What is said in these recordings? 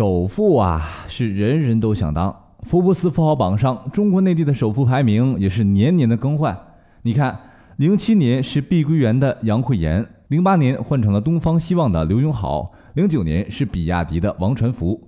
首富啊，是人人都想当。福布斯富豪榜上，中国内地的首富排名也是年年的更换。你看，零七年是碧桂园的杨惠妍，零八年换成了东方希望的刘永好，零九年是比亚迪的王传福，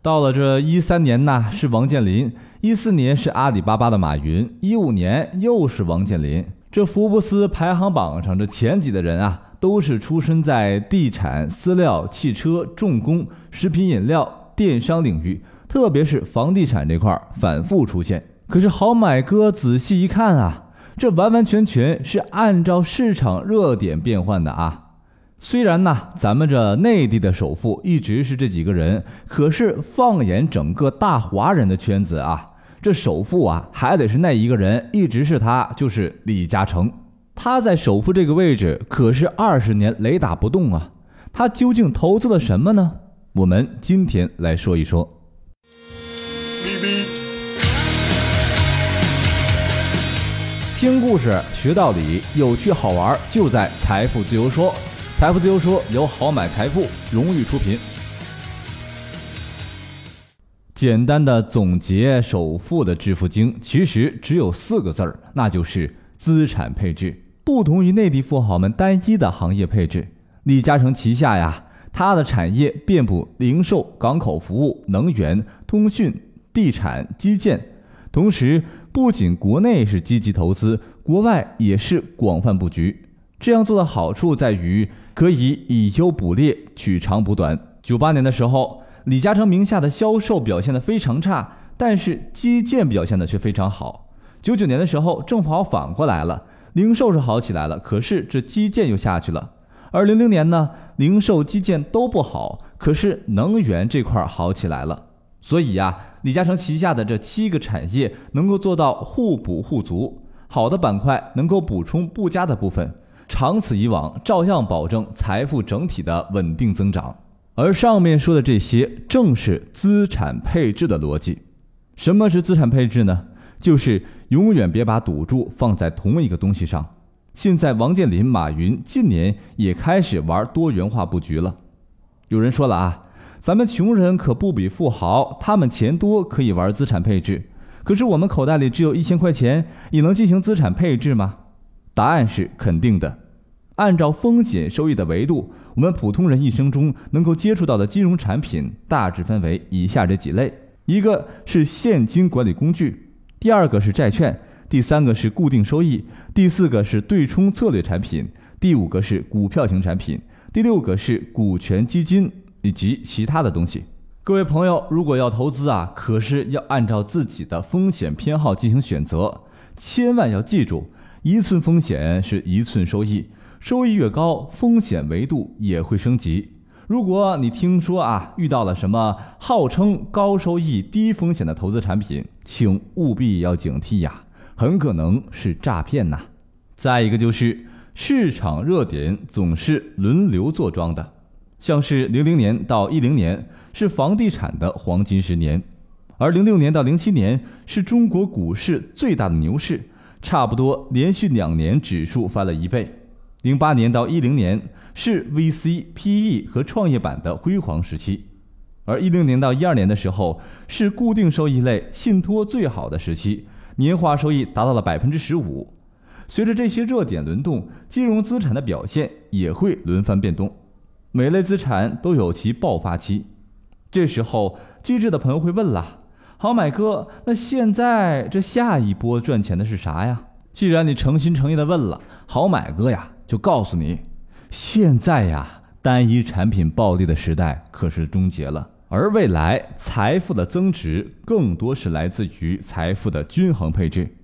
到了这一三年呢是王健林，一四年是阿里巴巴的马云，一五年又是王健林。这福布斯排行榜上这前几的人啊，都是出身在地产、饲料、汽车、重工、食品饮料、电商领域。特别是房地产这块反复出现，可是好买哥仔细一看啊，这完完全全是按照市场热点变换的啊。虽然呢，咱们这内地的首富一直是这几个人，可是放眼整个大华人的圈子啊，这首富啊还得是那一个人，一直是他，就是李嘉诚。他在首富这个位置可是二十年雷打不动啊。他究竟投资了什么呢？我们今天来说一说。听故事学道理，有趣好玩就在财富自由说。财富自由说由好买财富荣誉出品。简单的总结首富的致富经，其实只有四个字儿，那就是资产配置。不同于内地富豪们单一的行业配置，李嘉诚旗下呀，他的产业遍布零售、港口服务、能源、通讯、地产、基建，同时。不仅国内是积极投资，国外也是广泛布局。这样做的好处在于可以以优补劣，取长补短。九八年的时候，李嘉诚名下的销售表现的非常差，但是基建表现的却非常好。九九年的时候，正好反过来了，零售是好起来了，可是这基建又下去了。而零零年呢，零售基建都不好，可是能源这块好起来了。所以呀。李嘉诚旗下的这七个产业能够做到互补互足，好的板块能够补充不佳的部分，长此以往，照样保证财富整体的稳定增长。而上面说的这些，正是资产配置的逻辑。什么是资产配置呢？就是永远别把赌注放在同一个东西上。现在，王健林、马云近年也开始玩多元化布局了。有人说了啊。咱们穷人可不比富豪，他们钱多可以玩资产配置，可是我们口袋里只有一千块钱，也能进行资产配置吗？答案是肯定的。按照风险收益的维度，我们普通人一生中能够接触到的金融产品大致分为以下这几类：一个是现金管理工具，第二个是债券，第三个是固定收益，第四个是对冲策略产品，第五个是股票型产品，第六个是股权基金。以及其他的东西，各位朋友，如果要投资啊，可是要按照自己的风险偏好进行选择，千万要记住，一寸风险是一寸收益，收益越高，风险维度也会升级。如果你听说啊，遇到了什么号称高收益、低风险的投资产品，请务必要警惕呀，很可能是诈骗呐。再一个就是市场热点总是轮流坐庄的。像是零零年到一零年是房地产的黄金十年，而零六年到零七年是中国股市最大的牛市，差不多连续两年指数翻了一倍。零八年到一零年是 VC、PE 和创业板的辉煌时期，而一零年到一二年的时候是固定收益类信托最好的时期，年化收益达到了百分之十五。随着这些热点轮动，金融资产的表现也会轮番变动。每类资产都有其爆发期，这时候机智的朋友会问了：“好买哥，那现在这下一波赚钱的是啥呀？”既然你诚心诚意的问了，好买哥呀，就告诉你，现在呀，单一产品暴利的时代可是终结了，而未来财富的增值更多是来自于财富的均衡配置。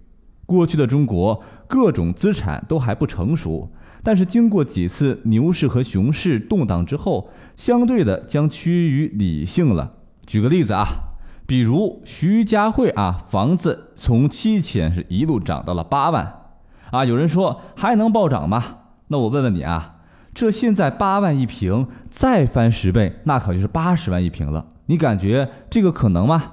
过去的中国，各种资产都还不成熟。但是经过几次牛市和熊市动荡之后，相对的将趋于理性了。举个例子啊，比如徐家汇啊，房子从七千是一路涨到了八万，啊，有人说还能暴涨吗？那我问问你啊，这现在八万一平，再翻十倍，那可就是八十万一平了。你感觉这个可能吗？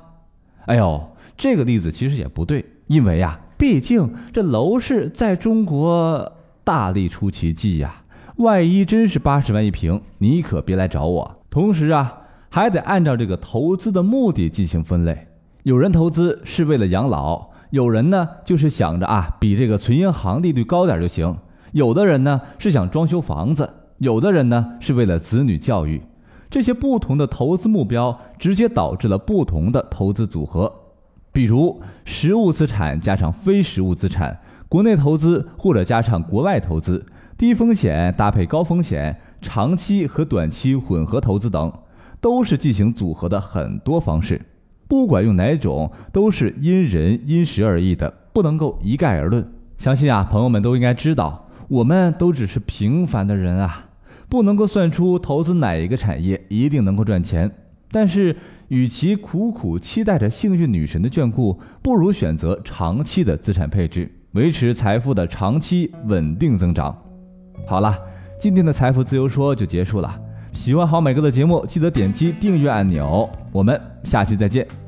哎呦，这个例子其实也不对，因为呀，毕竟这楼市在中国。大力出奇迹呀！万一真是八十万一平，你可别来找我。同时啊，还得按照这个投资的目的进行分类。有人投资是为了养老，有人呢就是想着啊比这个存银行利率高点就行，有的人呢是想装修房子，有的人呢是为了子女教育。这些不同的投资目标，直接导致了不同的投资组合。比如实物资产加上非实物资产，国内投资或者加上国外投资，低风险搭配高风险，长期和短期混合投资等，都是进行组合的很多方式。不管用哪种，都是因人因时而异的，不能够一概而论。相信啊，朋友们都应该知道，我们都只是平凡的人啊。不能够算出投资哪一个产业一定能够赚钱，但是与其苦苦期待着幸运女神的眷顾，不如选择长期的资产配置，维持财富的长期稳定增长。好了，今天的财富自由说就结束了。喜欢好美哥的节目，记得点击订阅按钮。我们下期再见。